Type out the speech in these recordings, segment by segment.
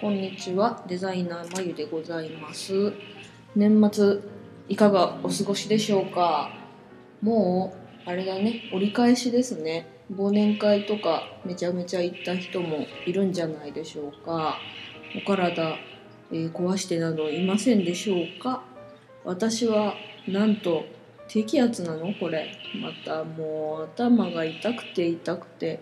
こんにちは。デザイナーまゆでございます。年末いかがお過ごしでしょうか？もうあれだね。折り返しですね。忘年会とかめちゃめちゃ行った人もいるんじゃないでしょうか。お体、えー、壊してなどいませんでしょうか？私はなんと低気圧なの？これ。またもう頭が痛くて痛くて。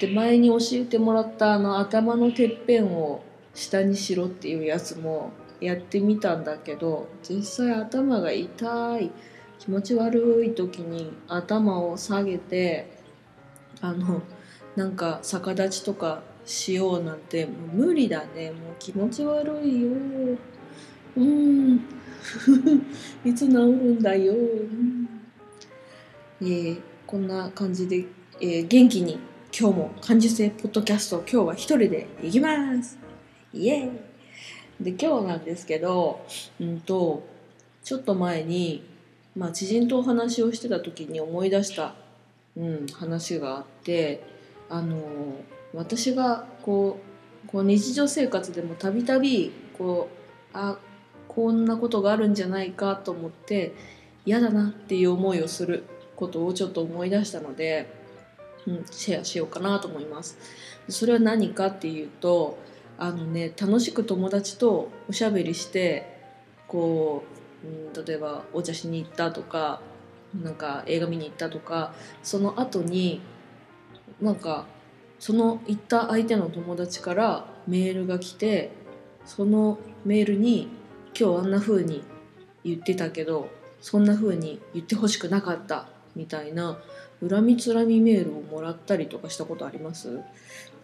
で前に教えてもらったあの頭のてっぺんを下にしろっていうやつもやってみたんだけど実際頭が痛い気持ち悪い時に頭を下げてあのなんか逆立ちとかしようなんてもう無理だね。もう気持ち悪いよ。うん。いつ治るんだよ、えー、こんな感じで、えー、元気に今日も感受性ポッドキャスト今日は一人で行きます。イエーイで今日なんですけどうんとちょっと前にまあ、知人とお話をしてた時に思い出した、うん、話があってあの私がこうこう日常生活でもたびたびこうあこんなことがあるんじゃないかと思って嫌だなっていう思いをすることをちょっと思い出したので、うん、シェアしようかなと思います。それは何かっていうとあのね楽しく友達とおしゃべりしてこううん、例えばお茶しに行ったとかなんか映画見に行ったとかその後になんかその行った相手の友達からメールが来てそのメールに「今日あんな風に言ってたけどそんな風に言ってほしくなかった」みたいな恨みつらみメールをもらったりとかしたことあります？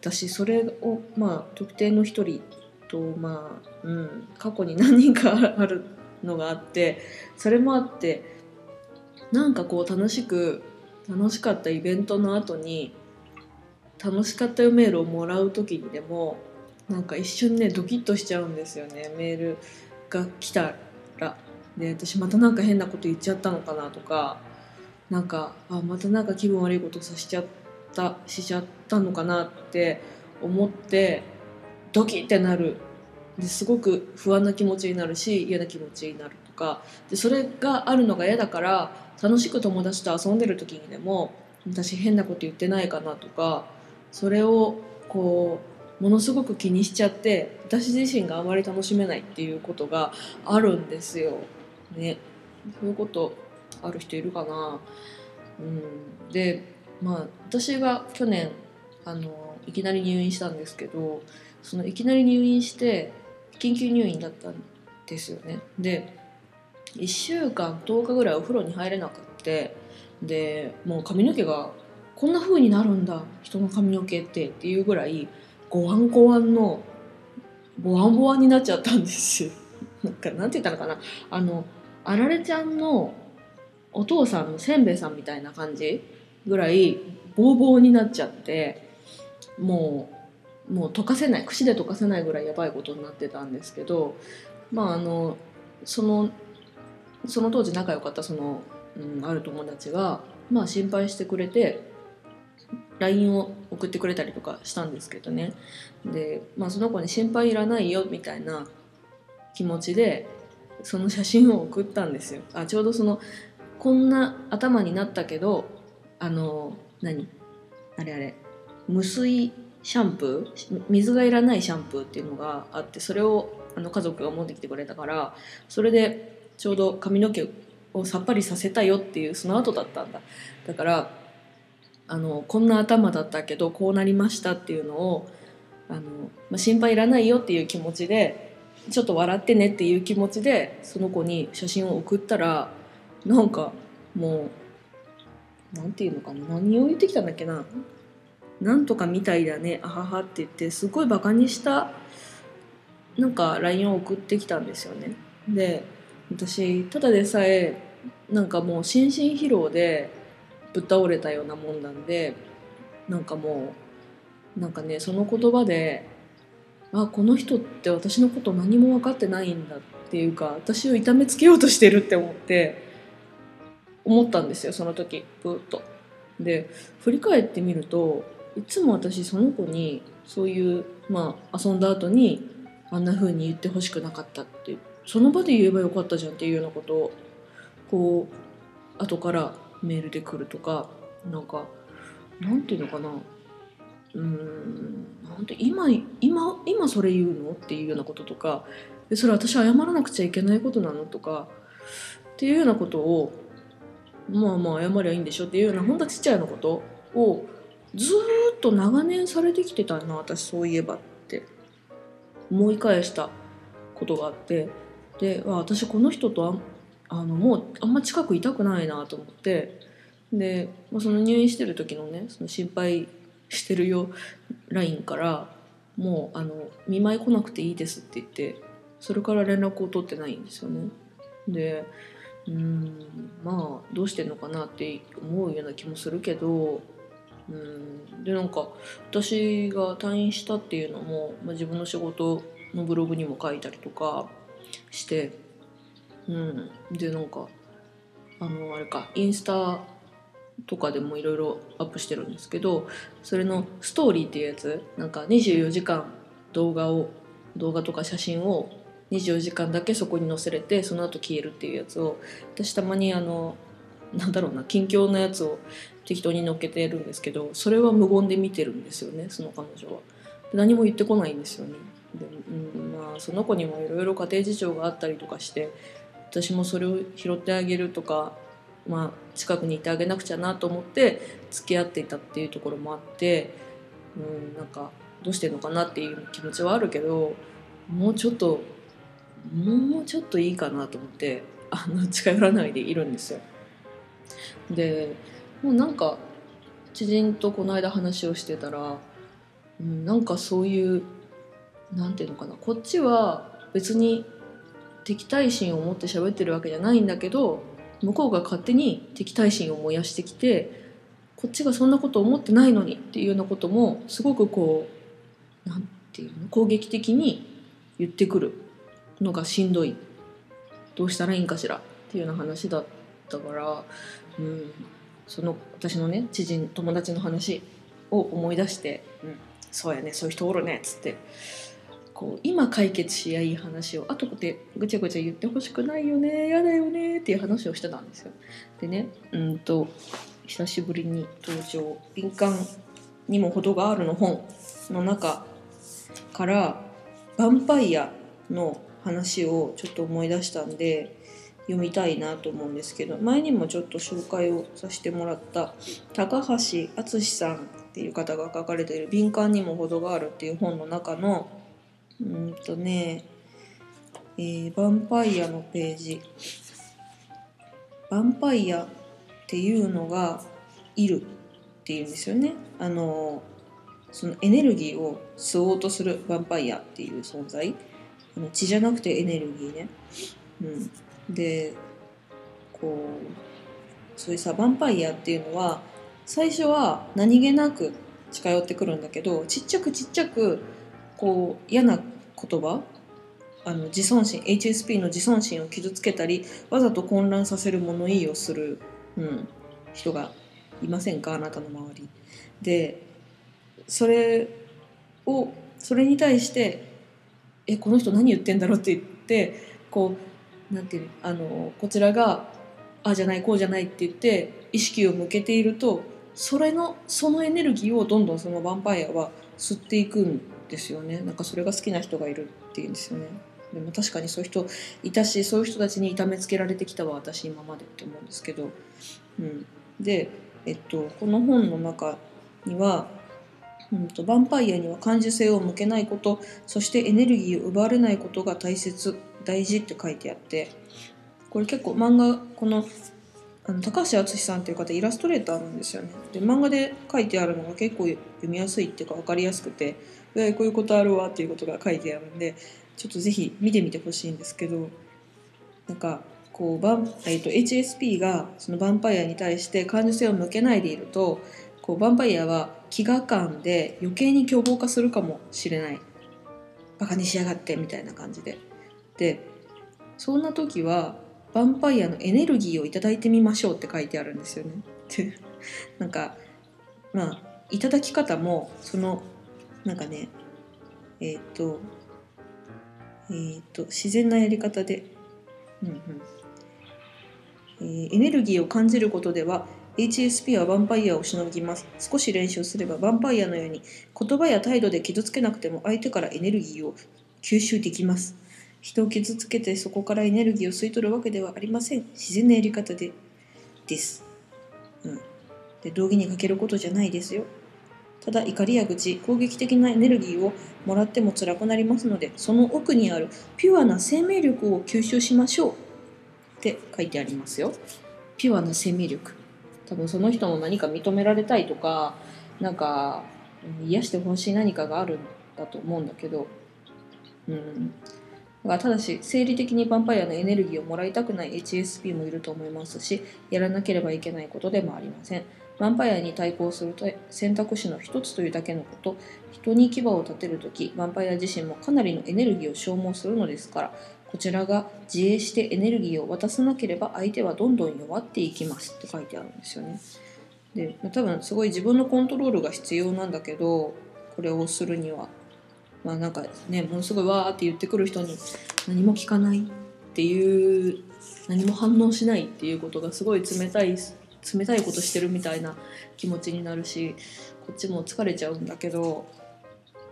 私それをまあ特定の一人とまあうん過去に何人かあるのがあってそれもあってなんかこう楽しく楽しかったイベントの後に楽しかったよメールをもらう時にでもなんか一瞬ねドキッとしちゃうんですよねメールが来たら。で私またなんか変なこと言っちゃったのかなとかなんかあまたなんか気分悪いことさしちゃったしちゃったたのかなって思ってドキってなるですごく不安な気持ちになるし嫌な気持ちになるとかでそれがあるのが嫌だから楽しく友達と遊んでる時にでも私変なこと言ってないかなとかそれをこうものすごく気にしちゃって私自身があまり楽しめないっていうことがあるんですよ。ね、そういうことある人いるかな。うん、でまあ私が去年あのいきなり入院したんですけどそのいきなり入院して緊急入院だったんですよねで1週間10日ぐらいお風呂に入れなくってでもう髪の毛がこんな風になるんだ人の髪の毛ってっていうぐらいゴワンゴワンのボワンボワンになっちゃったんですよ。なんかなんて言ったのかなあのあられちゃんのお父さんのせんべいさんみたいな感じぐらいボーボーになっちゃってもうもう溶かせない串で溶かせないぐらいやばいことになってたんですけどまああのそのその当時仲良かったその、うん、ある友達が、まあ、心配してくれて LINE を送ってくれたりとかしたんですけどね。で、まあ、その子に心配いらないよみたいな気持ちでその写真を送ったんですよ。あちょうどそのこんな頭になったけどあの何？あれあれ。無水シャンプー？水がいらないシャンプーっていうのがあってそれをあの家族が持ってきてくれたからそれでちょうど髪の毛をさっぱりさせたよっていうその後だったんだ。だからあのこんな頭だったけどこうなりましたっていうのをあの、まあ、心配いらないよっていう気持ちでちょっと笑ってねっていう気持ちでその子に写真を送ったらなんかもうなんていうのかな何を言ってきたんだっけな。なんとかみたいだねあははって言ってすごいバカにしたなんか LINE を送ってきたんですよねで私ただでさえなんかもう心身疲労でぶっ倒れたようなもんなんでなんかもうなんかねその言葉であこの人って私のこと何も分かってないんだっていうか私を痛めつけようとしてるって思って思ったんですよその時ブーっと。で振り返ってみるといつも私その子にそういうまあ遊んだ後にあんな風に言ってほしくなかったってその場で言えばよかったじゃんっていうようなことをこう後からメールで来るとかなんかなんていうのかな。うーんなんて今今今それ言うのっていうようなこととかそれ私謝らなくちゃいけないことなのとかっていうようなことをまあまあ謝りゃいいんでしょっていうようなほんとちっちゃいようなことをずっと長年されてきてたな私そういえばって。思い返したことがあって。で私この人とああのもうあんま近くいたくないなと思って。で、まあ、その入院してる時のねその心配してるよ LINE からもうあの見舞い来なくていいですって言ってそれから連絡を取ってないんですよね。でうんまあどうしてんのかなって思うような気もするけどうん。でなんか私が退院したっていうのも、まあ、自分の仕事のブログにも書いたりとかしてうん。でなんかあのあれかインスタとかでもいろいろアップしてるんですけどそれのストーリーっていうやつなんか24時間動画を動画とか写真を24時間だけそこに載せれてその後消えるっていうやつを私たまにあのなんだろうな近況のやつを適当に載っけてるんですけどそれは無言で見てるんですよねその彼女は。何も言ってこないんですよね。でうんまあ、その子にもいろいろ家庭事情があったりとかして私もそれを拾ってあげるとか、まあ、近くにいてあげなくちゃなと思って付き合っていたっていうところもあってうんなんかどうしてんのかなっていう気持ちはあるけどもうちょっともうちょっといいかなと思ってあの近寄らないでいるんですよ。でもうなんか知人とこの間話をしてたら、うん、なんかそういうなんていうのかなこっちは別に敵対心を持って喋ってるわけじゃないんだけど向こうが勝手に敵対心を燃やしてきてこっちがそんなこと思ってないのにっていうようなこともすごくこうなんていうの攻撃的に言ってくるのがしんどい。どうしたらいいんかしらっていうような話だった。から、うん、その私のね知人友達の話を思い出して「うん、そうやねそういう人おるね」っつってこう今解決しやいい話を後でぐちゃぐちゃ言ってほしくないよねやだよねっていう話をしてたんですよ。でねうんと久しぶりに登場「敏感にも程がある」の本の中から「ヴァンパイア」の話をちょっと思い出したんで読みたいなと思うんですけど前にもちょっと紹介をさせてもらった高橋敦さんっていう方が書かれている「敏感にも程がある」っていう本の中のうんとねえー、ヴァンパイアのページ。ヴァンパイアっていうのがいるっていうんですよね。あのそのエネルギーを吸おうとするヴァンパイアっていう存在。あの血じゃなくてエネルギーね、うん、でこうそういうさヴァンパイアっていうのは最初は何気なく近寄ってくるんだけどちっちゃくちっちゃくこう嫌な言葉あの自尊心 HSP の自尊心を傷つけたりわざと混乱させる物言いをする、うん、人がいませんかあなたの周りでそれをそれに対して「えこの人何言ってんだろう?」って言ってこうなんていうあのこちらが「ああじゃないこうじゃない」って言って意識を向けているとそれのそのエネルギーをどんどんそのヴァンパイアは吸っていくんですよね。なんかそれが好きな人がいるっていうんですよね。でも確かにそういう人いたしそういう人たちに痛めつけられてきたわ私今までって思うんですけど、うん、で、えっと、この本の中には、うんと、ヴァンパイアには感受性を向けないことそしてエネルギーを奪われないことが大切大事って書いてあってこれ結構漫画このあの高橋敦さんっていう方イラストレーターなんですよね。で漫画で書いてあるのが結構読みやすいっていうか分かりやすくてでこういうことあるわっていうことが書いてあるんでちょっとぜひ見てみてほしいんですけどなんかこうバン、えー、と HSP がそのヴァンパイアに対して感受性を向けないでいるとこうヴァンパイアは飢餓感で余計に凶暴化するかもしれない。バカにしやがってみたいな感じで。でそんな時はヴァンパイアのエネルギーをいただいてみましょうって書いてあるんですよね。で なんかまあいただき方もそのなんかねえっ、とえっ、と自然なやり方で、うんうんえー、エネルギーを感じることでは HSP はヴァンパイアをしのぎます。少し練習すればヴァンパイアのように言葉や態度で傷つけなくても相手からエネルギーを吸収できます。人を傷つけてそこからエネルギーを吸い取るわけではありません。自然なやり方でです。うん。で、道義にかけることじゃないですよ。ただ怒りや愚痴、攻撃的なエネルギーをもらっても辛くなりますので、その奥にあるピュアな生命力を吸収しましょうって書いてありますよ。ピュアな生命力。多分その人の何か認められたいとか、なんか癒してほしい何かがあるんだと思うんだけど、うん。がただし生理的にヴァンパイアのエネルギーをもらいたくない HSP もいると思いますしやらなければいけないことでもありません。ヴァンパイアに対抗すると選択肢の一つというだけのこと。人に牙を立てるときヴァンパイア自身もかなりのエネルギーを消耗するのですからこちらが自衛してエネルギーを渡さなければ相手はどんどん弱っていきます。って書いてあるんですよね。で多分すごい自分のコントロールが必要なんだけどこれをするには。まあなんかねものすごいわーって言ってくる人に何も聞かないっていう何も反応しないっていうことがすごい冷たい冷たいことしてるみたいな気持ちになるしこっちも疲れちゃうんだけど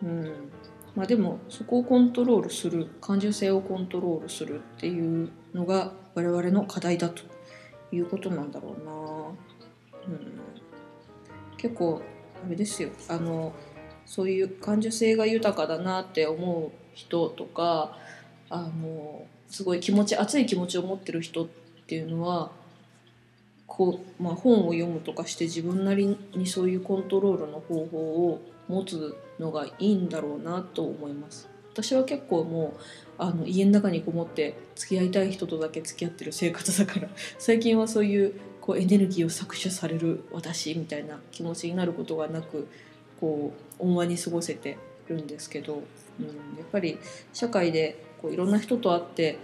うん。まあでもそこをコントロールする感受性をコントロールするっていうのが我々の課題だということなんだろうな。うん、結構あれですよ。あのそういう感受性が豊かだなって思う人とかあのすごい気持ち熱い気持ちを持ってる人っていうのはこう、まあ、本を読むとかして自分なりにそういうコントロールの方法を持つのがいいんだろうなと思います。私は結構もうあの家の中にこもって付き合いたい人とだけ付き合ってる生活だから 最近はそういうこうエネルギーを搾取される私みたいな気持ちになることがなくこう温和に過ごせてるんですけど、うん、やっぱり社会でこういろんな人と会って、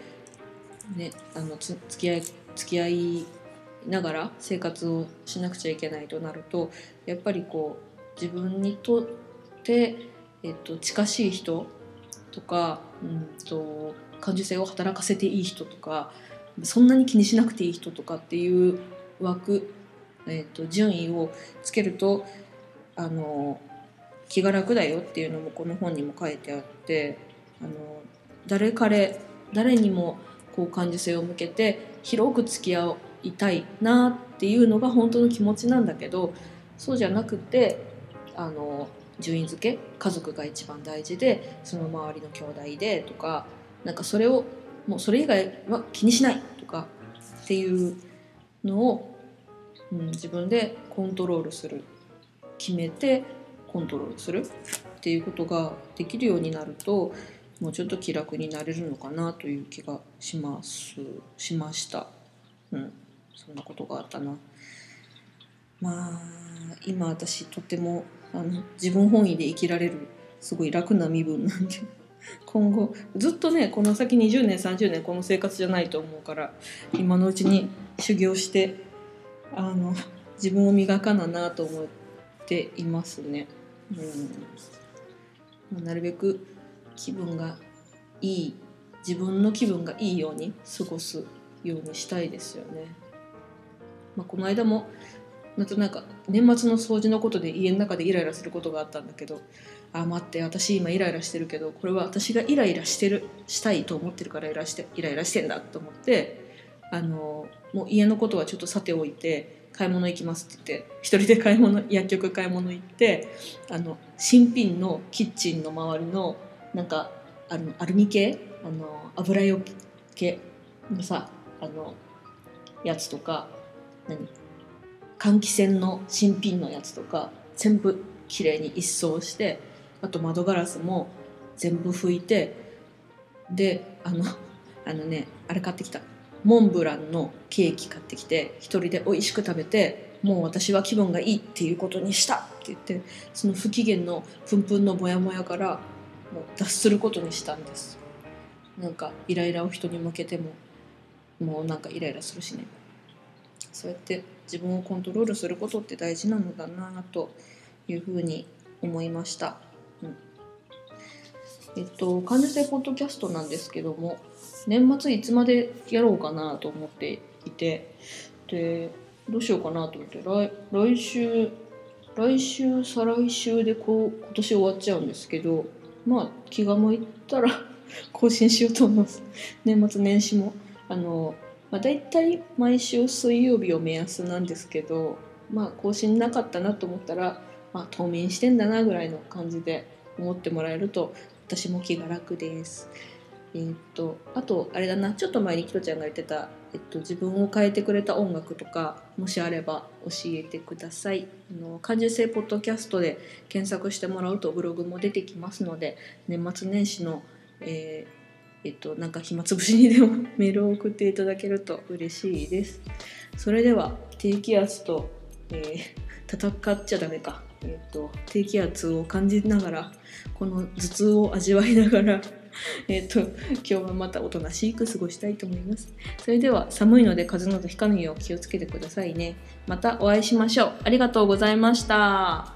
ね、あのつ付き合い付き合いながら生活をしなくちゃいけないとなるとやっぱりこう自分にとって、えっと、近しい人とか、うんと、感受性を働かせていい人とかそんなに気にしなくていい人とかっていう枠、えっと、順位をつけるとあの気が楽だよっていうのもこの本にも書いてあってあの誰彼誰にもこう感受性を向けて広く付き合いたいなっていうのが本当の気持ちなんだけどそうじゃなくてあの順位付け家族が一番大事でその周りの兄弟でとかなんかそれをもうそれ以外は気にしないとかっていうのを、うん、自分でコントロールする。決めてコントロールするっていうことができるようになるともうちょっと気楽になれるのかなという気がします。しました。うん。そんなことがあったな。まあ今私とてもあの自分本位で生きられるすごい楽な身分なんで 今後ずっとねこの先20年30年この生活じゃないと思うから今のうちに修行してあの自分を磨かななと思ってていますね。うん、なるべく気分がいい自分の気分がいいように過ごすようにしたいですよね。まあ、この間もなんとなんか年末の掃除のことで家の中でイライラすることがあったんだけどあ待って私今イライラしてるけどこれは私がイライラしてるしたいと思ってるからイラしてイライラしてんだと思ってあのもう家のことはちょっとさておいて買い物行きますって言って一人で買い物薬局買い物行ってあの新品のキッチンの周りのなんかあのアルミ系あの油よけのさあのやつとか何換気扇の新品のやつとか全部きれいに一掃してあと窓ガラスも全部拭いてであのあのねあれ買ってきた。モンブランのケーキ買ってきて一人で美味しく食べてもう私は気分がいいっていうことにしたって言ってその不機嫌のプンプンのモヤモヤからもう脱することにしたんです。なんかイライラを人に向けてももうなんかイライラするしね。そうやって自分をコントロールすることって大事なのだなというふうに思いました、うん、えっと感受性ポッドキャストなんですけども年末いつまでやろうかなと思っていてでどうしようかなと思って来来週来週再来週でこう今年終わっちゃうんですけどまあ気が向いたら 更新しようと思います年末年始もあの、まあ、大体毎週水曜日を目安なんですけどまあ更新なかったなと思ったらまあ冬眠してんだなぐらいの感じで思ってもらえると私も気が楽です。えー、っとあとあれだなちょっと前にキトちゃんが言ってた、えっと、自分を変えてくれた音楽とかもしあれば教えてください。あの感受性ポッドキャストで検索してもらうとブログも出てきますので年末年始の、えー、えっと、なんか暇つぶしにでも メールを送っていただけると嬉しいです。それでは低気圧と、えー、戦っちゃダメか。えっと低気圧を感じながらこの頭痛を味わいながら えっと今日はまたおとなしく過ごしたいと思います。それでは寒いので風邪などひかぬよう気をつけてくださいね。またお会いしましょう。ありがとうございました。